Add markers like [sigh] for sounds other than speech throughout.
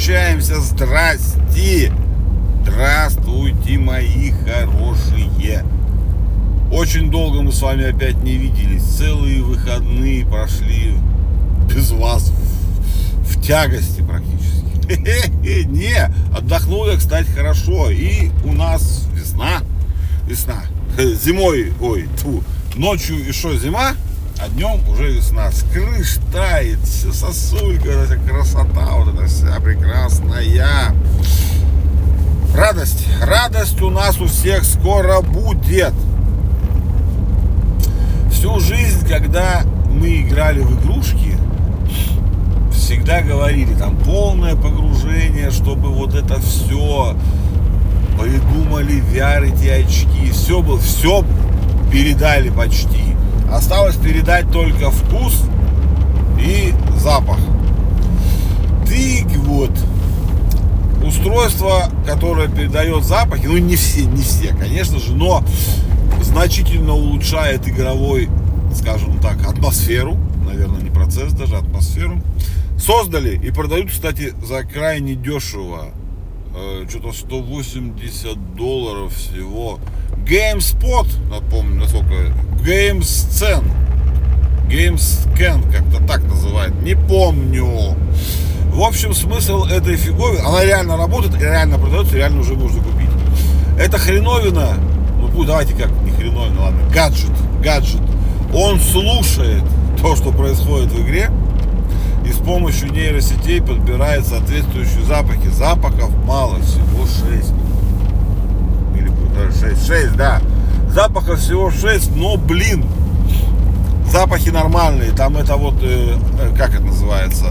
Включаемся. Здрасте. Здравствуйте, мои хорошие. Очень долго мы с вами опять не виделись. Целые выходные прошли без вас в, в тягости практически. [laughs] Не, отдохнул я, кстати, хорошо. И у нас весна. Весна. [laughs] Зимой, ой, тьфу, ночью что, зима? А днем уже весна. С крыш тает, все сосулька, эта красота, вот эта вся прекрасная. Радость, радость у нас у всех скоро будет. Всю жизнь, когда мы играли в игрушки, всегда говорили, там полное погружение, чтобы вот это все придумали VR эти очки, все было, все передали почти. Осталось передать только вкус и запах. Ты вот устройство, которое передает запахи, ну не все, не все, конечно же, но значительно улучшает игровой, скажем так, атмосферу, наверное, не процесс даже, атмосферу. Создали и продают, кстати, за крайне дешево. Э, что-то 180 долларов всего. GameSpot, напомню, насколько GameScen. GameScan, как-то так называют. Не помню. В общем, смысл этой фиговины, она реально работает, реально продается, реально уже можно купить. Это хреновина, ну давайте как, не хреновина, ладно, гаджет, гаджет. Он слушает то, что происходит в игре, и с помощью нейросетей подбирает соответствующие запахи. Запахов мало, всего 6. Или 6, 6, да. Запахов всего 6, но, блин, запахи нормальные. Там это вот, э, э, как это называется,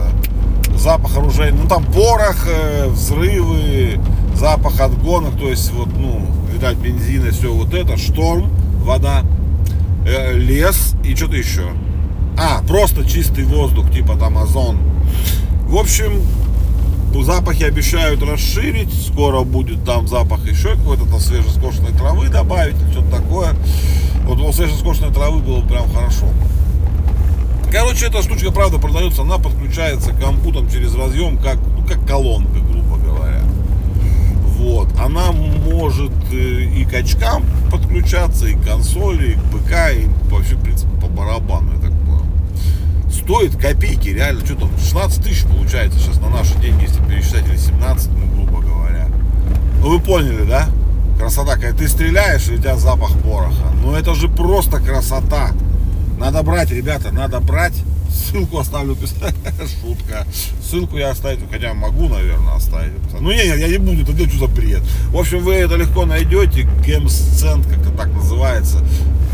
запах оружия. Ну, там порох, э, взрывы, запах от гонок, то есть, вот, ну, видать, бензина, все вот это, шторм, вода, э, лес и что-то еще. А, просто чистый воздух, типа там озон. В общем, запахи обещают расширить. Скоро будет там запах еще какой-то там свежескошенной травы добавить, что-то такое. Вот у свежескошенной травы было прям хорошо. Короче, эта штучка, правда, продается, она подключается к компутам через разъем, как, ну, как колонка, грубо говоря. Вот. Она может э, и к очкам подключаться, и к консоли, и к ПК, и вообще, в принципе, по барабану, так стоит копейки, реально, что там, 16 тысяч получается сейчас на наши деньги, если пересчитать, или 17, ну, грубо говоря. Ну, вы поняли, да? Красота, когда ты стреляешь, и у тебя запах пороха. Ну, это же просто красота. Надо брать, ребята, надо брать. Ссылку оставлю, [laughs] шутка. Ссылку я оставить, хотя могу, наверное, оставить. Ну, не, я не буду, это что за бред. В общем, вы это легко найдете, гемсцент, как это так называется.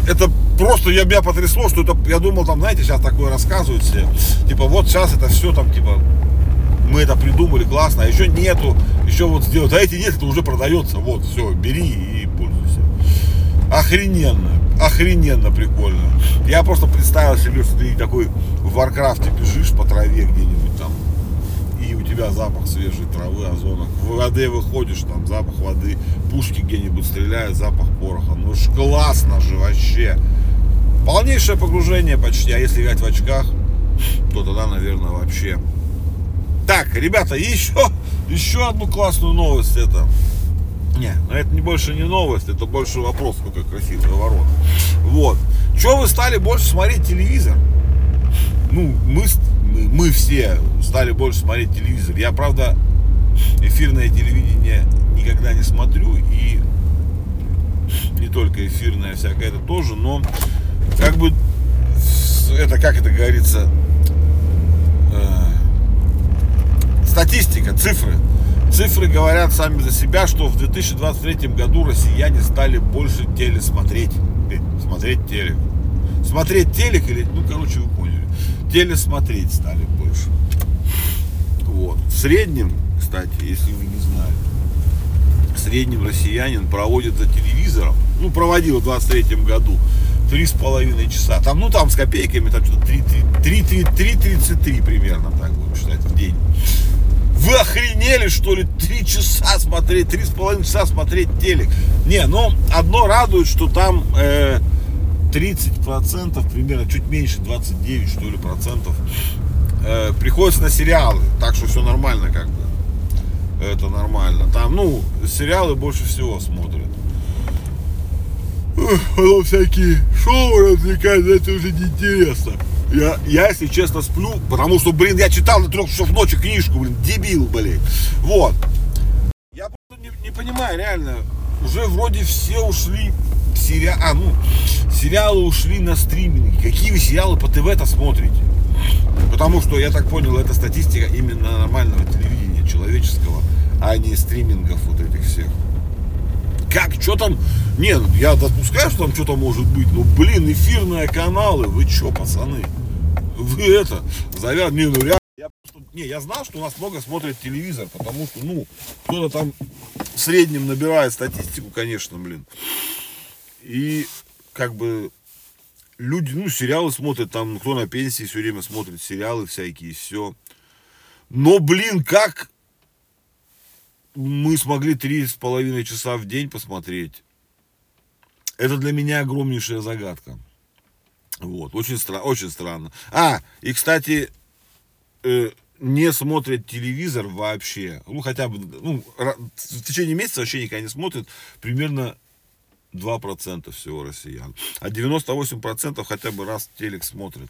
Это просто я, меня потрясло, что это, я думал, там, знаете, сейчас такое рассказывают все, типа, вот сейчас это все там, типа, мы это придумали, классно, а еще нету, еще вот сделать, а эти нет, это уже продается, вот, все, бери и пользуйся. Охрененно, охрененно прикольно. Я просто представил себе, что ты такой в Варкрафте бежишь по траве где-нибудь там, и у тебя запах свежей травы, озона. В воде выходишь, там запах воды, пушки где-нибудь стреляют, запах пороха. Ну ж классно же вообще. Полнейшее погружение почти, а если играть в очках, то тогда, наверное, вообще. Так, ребята, еще, еще одну классную новость это. Не, но ну это не больше не новость, это больше вопрос, какой красивый ворот. Вот. Что вы стали больше смотреть телевизор? Ну, мы, мы все стали больше смотреть телевизор. Я, правда, эфирное телевидение никогда не смотрю и не только эфирное, всякое это тоже, но как бы это, как это говорится, э, статистика, цифры. Цифры говорят сами за себя, что в 2023 году россияне стали больше телесмотреть. Э, смотреть телек. Смотреть телек или, ну, короче, вы поняли. Телесмотреть стали больше. Вот. В среднем, кстати, если вы не знали, в среднем россиянин проводит за телевизором, ну, проводил в 23 году три с половиной часа. Там, ну, там с копейками, там что-то 3,33 примерно, так будем считать, в день. Вы охренели, что ли, три часа смотреть, три с половиной часа смотреть телек? Не, ну, одно радует, что там э, 30 процентов, примерно, чуть меньше, 29, что ли, процентов э, приходится на сериалы, так что все нормально как бы. Это нормально. Там, ну, сериалы больше всего смотрят. Потом всякие шоу развлекают, это уже неинтересно. Я, я, если честно, сплю, потому что, блин, я читал на трех часов ночи книжку, блин, дебил, блин. Вот. Я просто не, не понимаю, реально, уже вроде все ушли сериалы, а, ну, сериалы ушли на стриминг. Какие вы сериалы по ТВ-то смотрите? Потому что, я так понял, это статистика именно нормального телевидения, человеческого, а не стримингов вот этих всех. Как, что там? Нет, я допускаю, что там что-то может быть, но, блин, эфирные каналы, вы что, пацаны? Вы это, завяз... Не, ну реально, я не, я знал, что у нас много смотрят телевизор, потому что, ну, кто-то там в среднем набирает статистику, конечно, блин. И, как бы, люди, ну, сериалы смотрят, там, кто на пенсии все время смотрит сериалы всякие, все. Но, блин, как мы смогли три с половиной часа в день посмотреть. Это для меня огромнейшая загадка. Вот, очень, стра- очень странно. А, и, кстати, э, не смотрят телевизор вообще, ну, хотя бы, ну, в течение месяца вообще никогда не смотрят, примерно 2% всего россиян. А 98% хотя бы раз телек смотрят.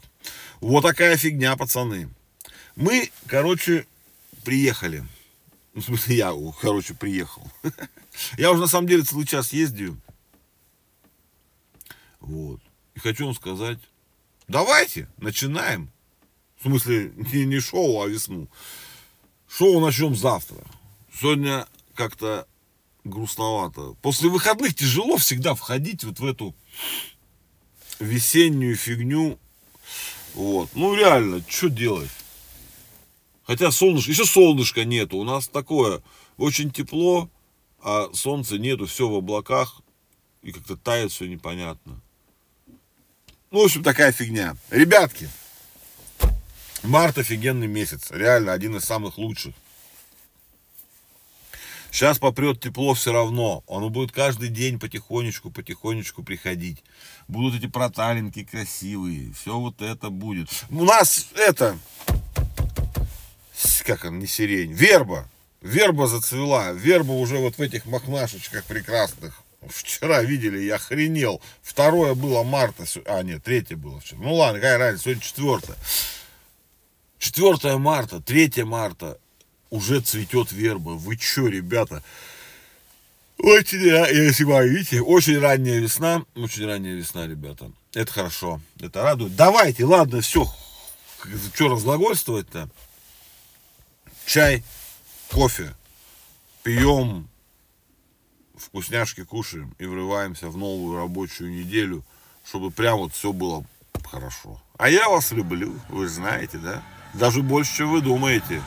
Вот такая фигня, пацаны. Мы, короче, приехали. Ну, в смысле, я, короче, приехал. [laughs] Я уже, на самом деле, целый час ездию. Вот. И хочу вам сказать, давайте, начинаем. В смысле, не, не шоу, а весну. Шоу начнем завтра. Сегодня как-то грустновато. После выходных тяжело всегда входить вот в эту весеннюю фигню. Вот. Ну реально, что делать? Хотя солнышко, еще солнышка нету. У нас такое очень тепло, а солнца нету, все в облаках. И как-то тает все непонятно. Ну, в общем, такая фигня. Ребятки, март офигенный месяц. Реально один из самых лучших. Сейчас попрет тепло все равно. Оно будет каждый день потихонечку, потихонечку приходить. Будут эти проталинки красивые. Все вот это будет. У нас это... Как он, не сирень. Верба. Верба зацвела. Верба уже вот в этих махнашечках прекрасных. Вчера видели, я охренел. Второе было марта. А, нет, третье было вчера. Ну ладно, какая разница, сегодня четвертое. 4 марта, 3 марта уже цветет верба. Вы чё, ребята? Очень, если вы видите, очень ранняя весна, очень ранняя весна, ребята. Это хорошо, это радует. Давайте, ладно, все, что разглагольствовать-то? Чай, кофе, пьем, вкусняшки кушаем и врываемся в новую рабочую неделю, чтобы прям вот все было хорошо. А я вас люблю, вы знаете, да? Даже больше, чем вы думаете.